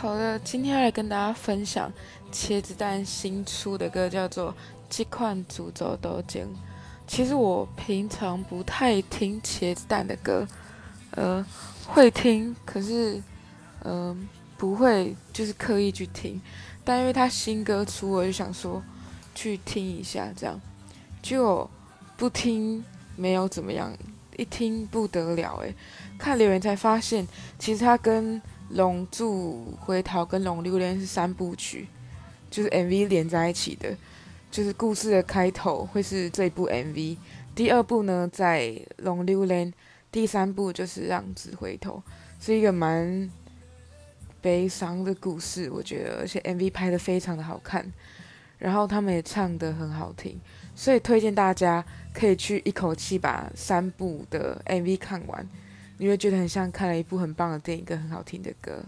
好的，今天来跟大家分享茄子蛋新出的歌，叫做《这款主轴都精》。其实我平常不太听茄子蛋的歌，呃，会听，可是，嗯、不会就是刻意去听。但因为他新歌出，我就想说去听一下，这样。就不听没有怎么样，一听不得了诶，看留言才发现，其实他跟《龙柱回逃》跟《龙溜连》是三部曲，就是 MV 连在一起的，就是故事的开头会是这部 MV，第二部呢在《龙溜连》，第三部就是《浪子回头》，是一个蛮悲伤的故事，我觉得，而且 MV 拍得非常的好看，然后他们也唱得很好听，所以推荐大家可以去一口气把三部的 MV 看完。你会觉得很像看了一部很棒的电影，跟很好听的歌。